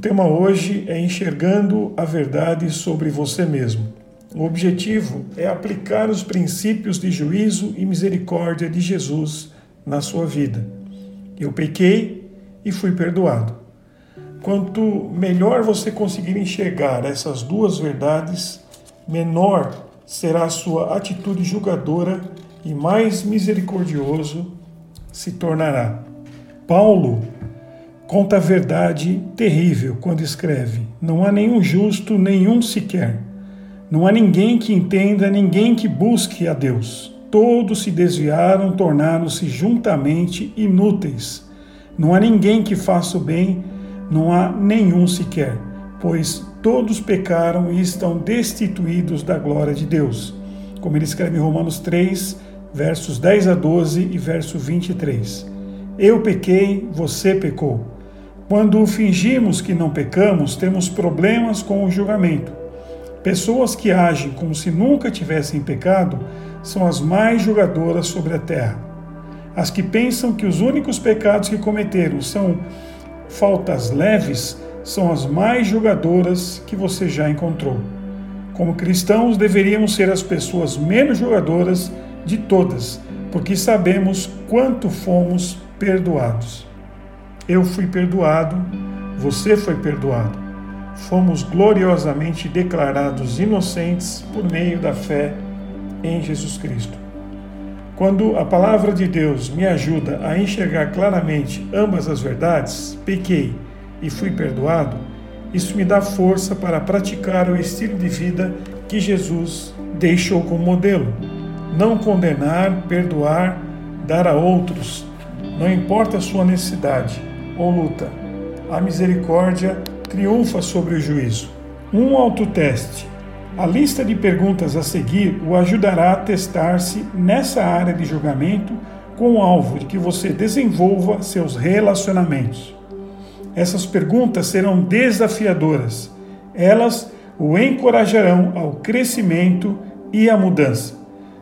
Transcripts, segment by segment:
tema hoje é enxergando a verdade sobre você mesmo. O objetivo é aplicar os princípios de juízo e misericórdia de Jesus na sua vida. Eu pequei e fui perdoado. Quanto melhor você conseguir enxergar essas duas verdades, menor será a sua atitude julgadora e mais misericordioso se tornará. Paulo conta a verdade terrível quando escreve: Não há nenhum justo, nenhum sequer. Não há ninguém que entenda, ninguém que busque a Deus. Todos se desviaram, tornaram-se juntamente inúteis. Não há ninguém que faça o bem, não há nenhum sequer, pois todos pecaram e estão destituídos da glória de Deus. Como ele escreve em Romanos 3, versos 10 a 12 e verso 23. Eu pequei, você pecou. Quando fingimos que não pecamos, temos problemas com o julgamento. Pessoas que agem como se nunca tivessem pecado são as mais julgadoras sobre a terra. As que pensam que os únicos pecados que cometeram são faltas leves são as mais julgadoras que você já encontrou. Como cristãos, deveríamos ser as pessoas menos julgadoras de todas, porque sabemos quanto fomos perdoados. Eu fui perdoado, você foi perdoado. Fomos gloriosamente declarados inocentes por meio da fé em Jesus Cristo. Quando a palavra de Deus me ajuda a enxergar claramente ambas as verdades, pequei e fui perdoado, isso me dá força para praticar o estilo de vida que Jesus deixou como modelo. Não condenar, perdoar, dar a outros, não importa a sua necessidade ou luta. A misericórdia triunfa sobre o juízo. Um autoteste. A lista de perguntas a seguir o ajudará a testar-se nessa área de julgamento com o alvo de que você desenvolva seus relacionamentos. Essas perguntas serão desafiadoras. Elas o encorajarão ao crescimento e à mudança.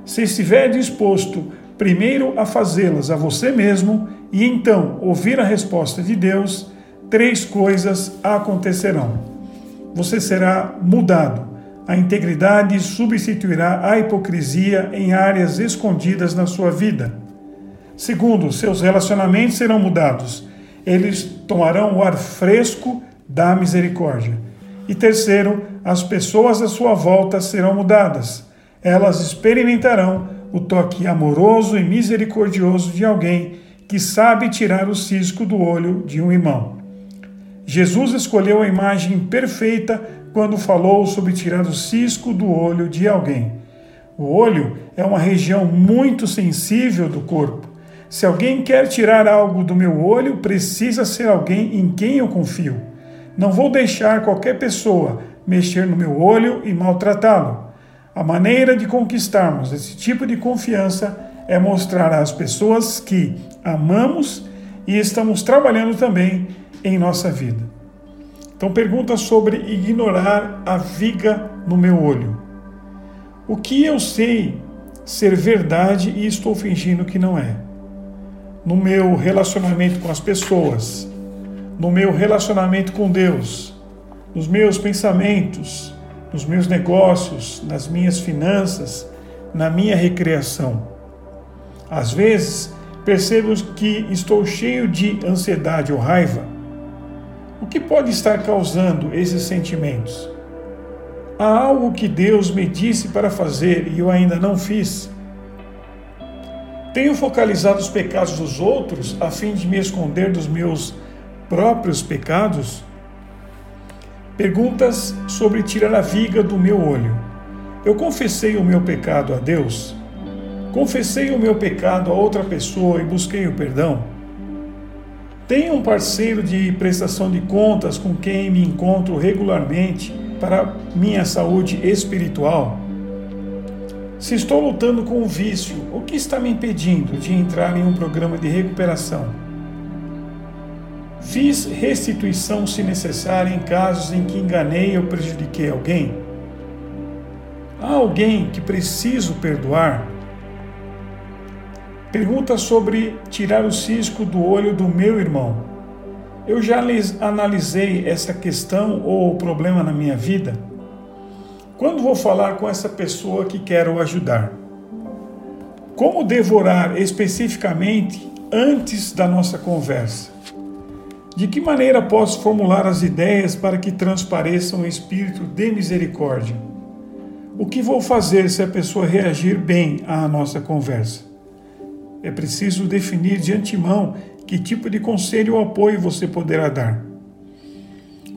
Se estiver disposto primeiro a fazê-las a você mesmo e então ouvir a resposta de Deus, três coisas acontecerão. Você será mudado. A integridade substituirá a hipocrisia em áreas escondidas na sua vida. Segundo, seus relacionamentos serão mudados. Eles tomarão o ar fresco da misericórdia. E terceiro, as pessoas à sua volta serão mudadas. Elas experimentarão o toque amoroso e misericordioso de alguém que sabe tirar o cisco do olho de um irmão. Jesus escolheu a imagem perfeita quando falou sobre tirar o cisco do olho de alguém. O olho é uma região muito sensível do corpo. Se alguém quer tirar algo do meu olho, precisa ser alguém em quem eu confio. Não vou deixar qualquer pessoa mexer no meu olho e maltratá-lo. A maneira de conquistarmos esse tipo de confiança é mostrar às pessoas que amamos e estamos trabalhando também em nossa vida. Então, pergunta sobre ignorar a viga no meu olho. O que eu sei ser verdade e estou fingindo que não é? No meu relacionamento com as pessoas, no meu relacionamento com Deus, nos meus pensamentos, nos meus negócios, nas minhas finanças, na minha recreação. Às vezes, percebo que estou cheio de ansiedade ou raiva. O que pode estar causando esses sentimentos? Há algo que Deus me disse para fazer e eu ainda não fiz? Tenho focalizado os pecados dos outros a fim de me esconder dos meus próprios pecados? Perguntas sobre tirar a viga do meu olho. Eu confessei o meu pecado a Deus? Confessei o meu pecado a outra pessoa e busquei o perdão? Tenho um parceiro de prestação de contas com quem me encontro regularmente para minha saúde espiritual? Se estou lutando com o vício, o que está me impedindo de entrar em um programa de recuperação? Fiz restituição se necessária em casos em que enganei ou prejudiquei alguém? Há alguém que preciso perdoar? Pergunta sobre tirar o cisco do olho do meu irmão. Eu já analisei essa questão ou problema na minha vida? Quando vou falar com essa pessoa que quero ajudar? Como devorar especificamente antes da nossa conversa? De que maneira posso formular as ideias para que transpareçam um espírito de misericórdia? O que vou fazer se a pessoa reagir bem à nossa conversa? É preciso definir de antemão que tipo de conselho ou apoio você poderá dar.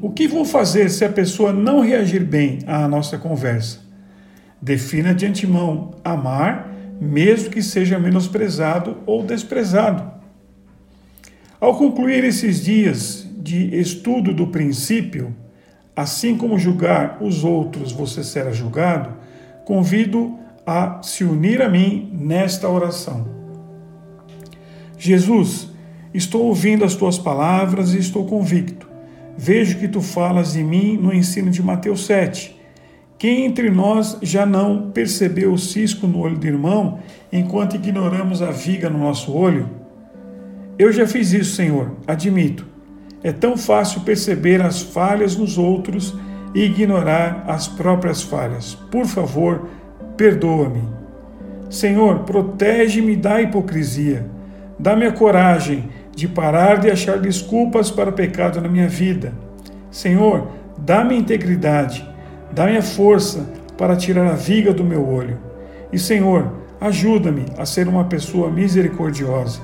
O que vou fazer se a pessoa não reagir bem à nossa conversa? Defina de antemão amar, mesmo que seja menosprezado ou desprezado. Ao concluir esses dias de estudo do princípio, assim como julgar os outros você será julgado, convido a se unir a mim nesta oração. Jesus, estou ouvindo as tuas palavras e estou convicto. Vejo que tu falas de mim no ensino de Mateus 7. Quem entre nós já não percebeu o cisco no olho do irmão enquanto ignoramos a viga no nosso olho? Eu já fiz isso, Senhor, admito é tão fácil perceber as falhas nos outros e ignorar as próprias falhas. Por favor, perdoa-me. Senhor, protege-me da hipocrisia. Dá-me a coragem de parar de achar desculpas para o pecado na minha vida. Senhor, dá-me integridade, dá-me a força para tirar a viga do meu olho. E Senhor, ajuda-me a ser uma pessoa misericordiosa.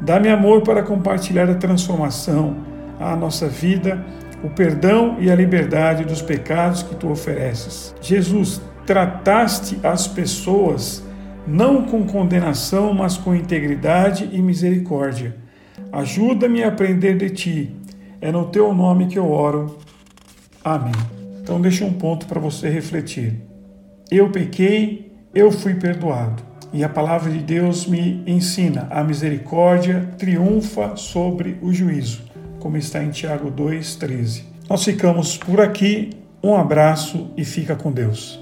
Dá-me amor para compartilhar a transformação à nossa vida o perdão e a liberdade dos pecados que tu ofereces. Jesus, trataste as pessoas não com condenação, mas com integridade e misericórdia. Ajuda-me a aprender de ti. É no teu nome que eu oro. Amém. Então deixa um ponto para você refletir. Eu pequei, eu fui perdoado. E a palavra de Deus me ensina: a misericórdia triunfa sobre o juízo como está em Tiago 2,13. Nós ficamos por aqui. Um abraço e fica com Deus.